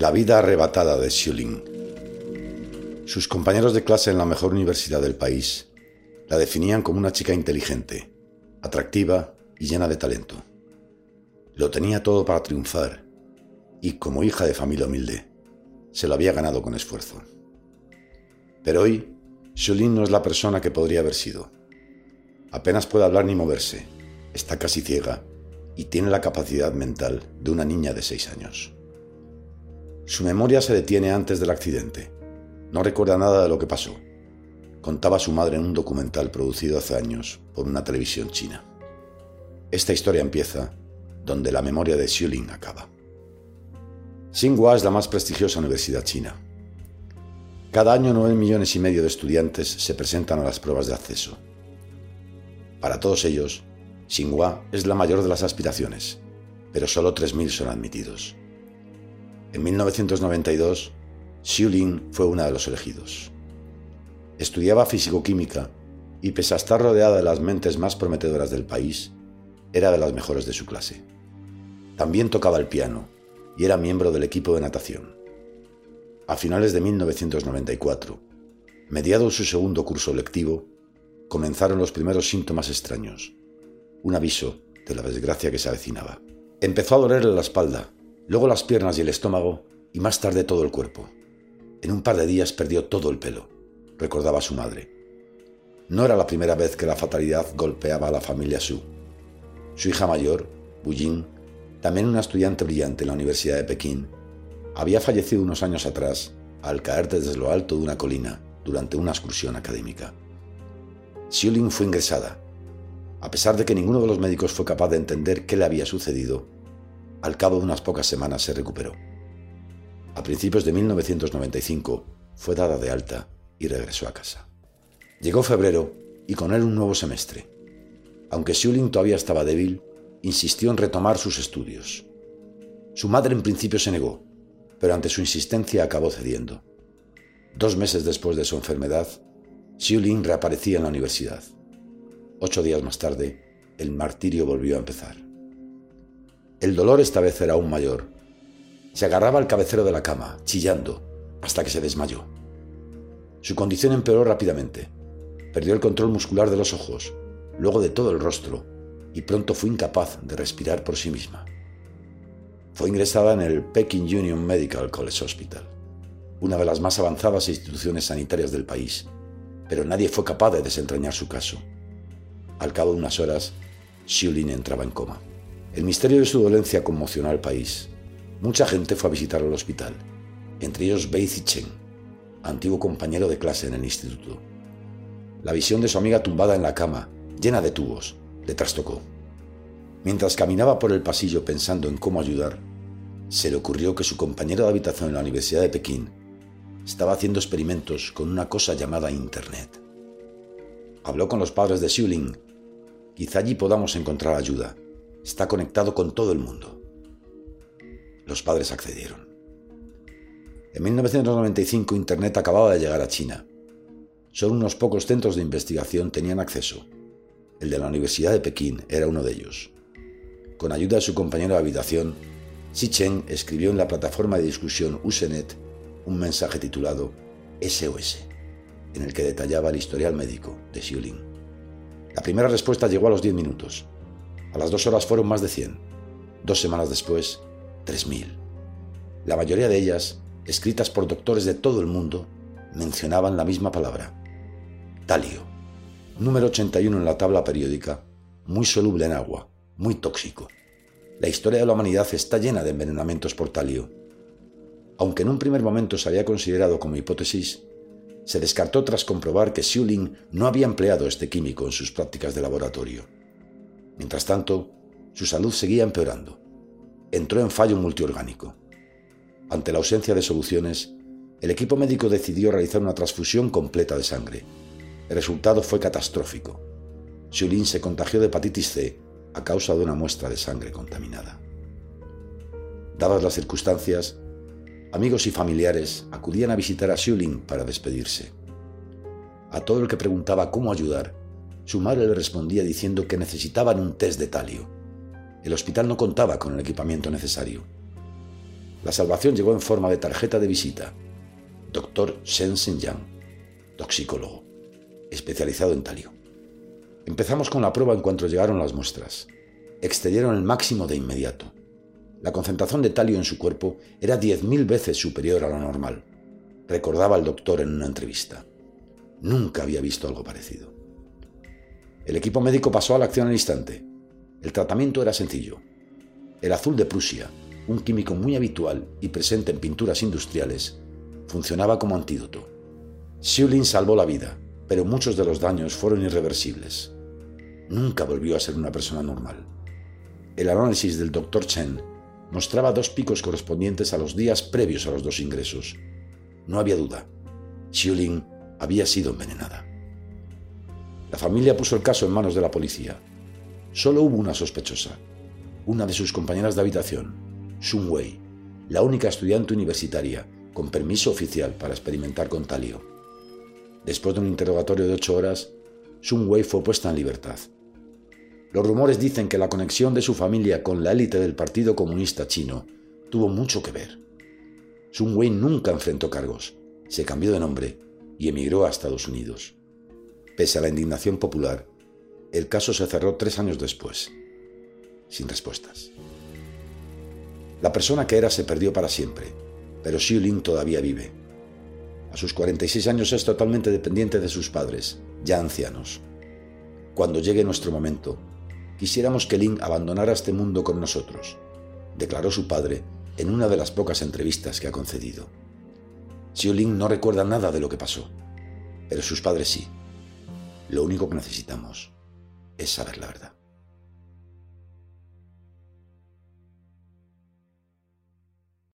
La vida arrebatada de Xiulin. Sus compañeros de clase en la mejor universidad del país la definían como una chica inteligente, atractiva y llena de talento. Lo tenía todo para triunfar y, como hija de familia humilde, se lo había ganado con esfuerzo. Pero hoy, Xiulin no es la persona que podría haber sido. Apenas puede hablar ni moverse, está casi ciega y tiene la capacidad mental de una niña de seis años. Su memoria se detiene antes del accidente. No recuerda nada de lo que pasó. Contaba su madre en un documental producido hace años por una televisión china. Esta historia empieza donde la memoria de Xiulin acaba. Tsinghua es la más prestigiosa universidad china. Cada año 9 millones y medio de estudiantes se presentan a las pruebas de acceso. Para todos ellos, Tsinghua es la mayor de las aspiraciones, pero solo 3.000 son admitidos. En 1992, Xiulin fue una de los elegidos. Estudiaba físico-química y pese a estar rodeada de las mentes más prometedoras del país, era de las mejores de su clase. También tocaba el piano y era miembro del equipo de natación. A finales de 1994, mediado su segundo curso lectivo, comenzaron los primeros síntomas extraños, un aviso de la desgracia que se avecinaba. Empezó a dolerle la espalda, luego las piernas y el estómago, y más tarde todo el cuerpo. En un par de días perdió todo el pelo, recordaba su madre. No era la primera vez que la fatalidad golpeaba a la familia Su. Su hija mayor, Bu Jing, también una estudiante brillante en la Universidad de Pekín, había fallecido unos años atrás al caer desde lo alto de una colina durante una excursión académica. Xiulin fue ingresada. A pesar de que ninguno de los médicos fue capaz de entender qué le había sucedido, al cabo de unas pocas semanas se recuperó. A principios de 1995 fue dada de alta y regresó a casa. Llegó febrero y con él un nuevo semestre. Aunque Xiulin todavía estaba débil, insistió en retomar sus estudios. Su madre en principio se negó, pero ante su insistencia acabó cediendo. Dos meses después de su enfermedad, Xiulin reaparecía en la universidad. Ocho días más tarde, el martirio volvió a empezar. El dolor esta vez era aún mayor. Se agarraba al cabecero de la cama, chillando, hasta que se desmayó. Su condición empeoró rápidamente. Perdió el control muscular de los ojos, luego de todo el rostro, y pronto fue incapaz de respirar por sí misma. Fue ingresada en el Peking Union Medical College Hospital, una de las más avanzadas instituciones sanitarias del país, pero nadie fue capaz de desentrañar su caso. Al cabo de unas horas, Xiulin entraba en coma. El misterio de su dolencia conmocionó al país. Mucha gente fue a visitar al hospital, entre ellos Bei Zichen, antiguo compañero de clase en el instituto. La visión de su amiga tumbada en la cama, llena de tubos, le trastocó. Mientras caminaba por el pasillo pensando en cómo ayudar, se le ocurrió que su compañero de habitación en la Universidad de Pekín estaba haciendo experimentos con una cosa llamada Internet. Habló con los padres de Xiulin. Quizá allí podamos encontrar ayuda. Está conectado con todo el mundo. Los padres accedieron. En 1995 Internet acababa de llegar a China. Solo unos pocos centros de investigación tenían acceso el de la Universidad de Pekín era uno de ellos. Con ayuda de su compañero de habitación, Xi Chen escribió en la plataforma de discusión Usenet un mensaje titulado SOS, en el que detallaba el historial médico de Xiulin. La primera respuesta llegó a los 10 minutos. A las dos horas fueron más de 100. Dos semanas después, 3.000. La mayoría de ellas, escritas por doctores de todo el mundo, mencionaban la misma palabra, talio número 81 en la tabla periódica, muy soluble en agua, muy tóxico. La historia de la humanidad está llena de envenenamientos por talio. Aunque en un primer momento se había considerado como hipótesis, se descartó tras comprobar que Xiulin no había empleado este químico en sus prácticas de laboratorio. Mientras tanto, su salud seguía empeorando. Entró en fallo multiorgánico. Ante la ausencia de soluciones, el equipo médico decidió realizar una transfusión completa de sangre el resultado fue catastrófico. Xiulin se contagió de hepatitis C a causa de una muestra de sangre contaminada. Dadas las circunstancias, amigos y familiares acudían a visitar a Xiulin para despedirse. A todo el que preguntaba cómo ayudar, su madre le respondía diciendo que necesitaban un test de talio. El hospital no contaba con el equipamiento necesario. La salvación llegó en forma de tarjeta de visita. Doctor Shen Yang, toxicólogo, especializado en talio. Empezamos con la prueba en cuanto llegaron las muestras. Excedieron el máximo de inmediato. La concentración de talio en su cuerpo era 10.000 veces superior a lo normal, recordaba el doctor en una entrevista. Nunca había visto algo parecido. El equipo médico pasó a la acción al instante. El tratamiento era sencillo. El azul de Prusia, un químico muy habitual y presente en pinturas industriales, funcionaba como antídoto. Xiulin salvó la vida, pero muchos de los daños fueron irreversibles. Nunca volvió a ser una persona normal. El análisis del Dr. Chen mostraba dos picos correspondientes a los días previos a los dos ingresos. No había duda. Xiulin había sido envenenada. La familia puso el caso en manos de la policía. Solo hubo una sospechosa, una de sus compañeras de habitación, Sun Wei, la única estudiante universitaria con permiso oficial para experimentar con talio. Después de un interrogatorio de ocho horas, Sun Wei fue puesta en libertad. Los rumores dicen que la conexión de su familia con la élite del Partido Comunista Chino tuvo mucho que ver. Sun Wei nunca enfrentó cargos, se cambió de nombre y emigró a Estados Unidos. Pese a la indignación popular, el caso se cerró tres años después, sin respuestas. La persona que era se perdió para siempre, pero Xiu Ling todavía vive. A sus 46 años es totalmente dependiente de sus padres, ya ancianos. Cuando llegue nuestro momento, quisiéramos que Ling abandonara este mundo con nosotros, declaró su padre en una de las pocas entrevistas que ha concedido. Xiu Ling no recuerda nada de lo que pasó, pero sus padres sí. Lo único que necesitamos es saber la verdad.